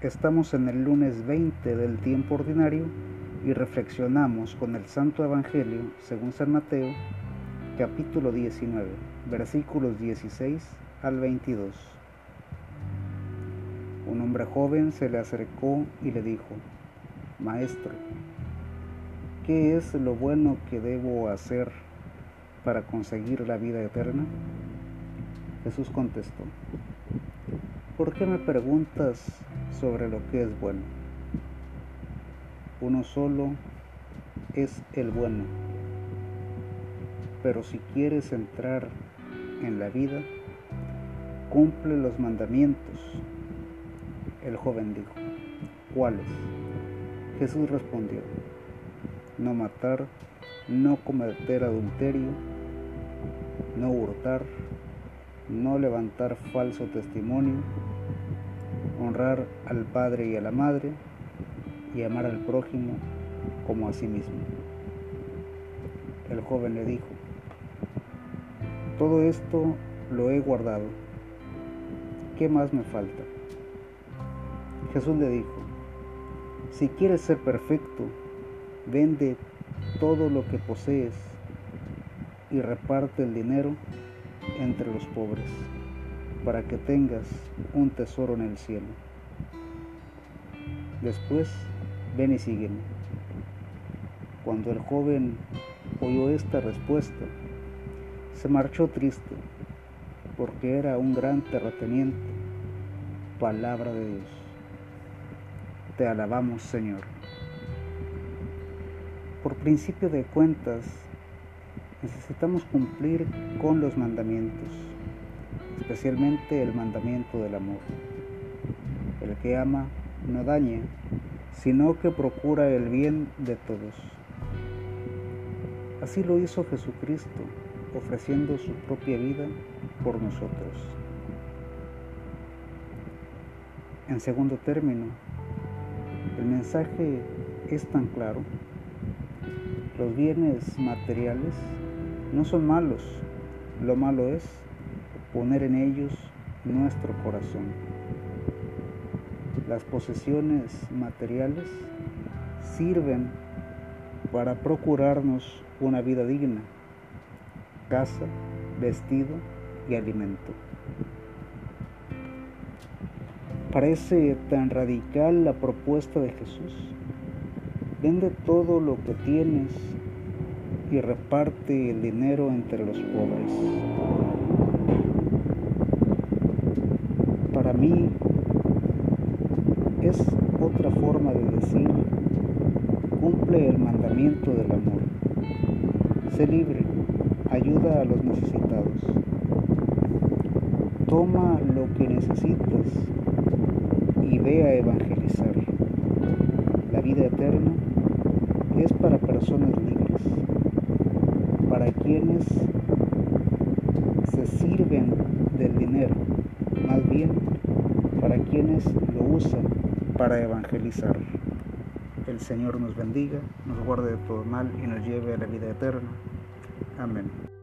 Estamos en el lunes 20 del tiempo ordinario y reflexionamos con el Santo Evangelio según San Mateo, capítulo 19, versículos 16 al 22. Un hombre joven se le acercó y le dijo, Maestro, ¿qué es lo bueno que debo hacer para conseguir la vida eterna? Jesús contestó, ¿por qué me preguntas sobre lo que es bueno? Uno solo es el bueno, pero si quieres entrar en la vida, cumple los mandamientos. El joven dijo, ¿cuáles? Jesús respondió, no matar, no cometer adulterio, no hurtar, no levantar falso testimonio, honrar al padre y a la madre y amar al prójimo como a sí mismo. El joven le dijo, todo esto lo he guardado, ¿qué más me falta? Jesús le dijo, si quieres ser perfecto, vende todo lo que posees y reparte el dinero entre los pobres, para que tengas un tesoro en el cielo. Después, ven y sígueme. Cuando el joven oyó esta respuesta, se marchó triste, porque era un gran terrateniente, palabra de Dios. Te alabamos, Señor. Por principio de cuentas, necesitamos cumplir con los mandamientos, especialmente el mandamiento del amor. El que ama no daña, sino que procura el bien de todos. Así lo hizo Jesucristo, ofreciendo su propia vida por nosotros. En segundo término, el mensaje es tan claro. Los bienes materiales no son malos, lo malo es poner en ellos nuestro corazón. Las posesiones materiales sirven para procurarnos una vida digna, casa, vestido y alimento. Parece tan radical la propuesta de Jesús. Vende todo lo que tienes y reparte el dinero entre los pobres. Para mí es otra forma de decir, cumple el mandamiento del amor. Sé libre, ayuda a los necesitados. Toma lo que necesitas y ve a evangelizar. La vida eterna es para personas libres para quienes se sirven del dinero, más bien para quienes lo usan para evangelizar. El Señor nos bendiga, nos guarde de todo mal y nos lleve a la vida eterna. Amén.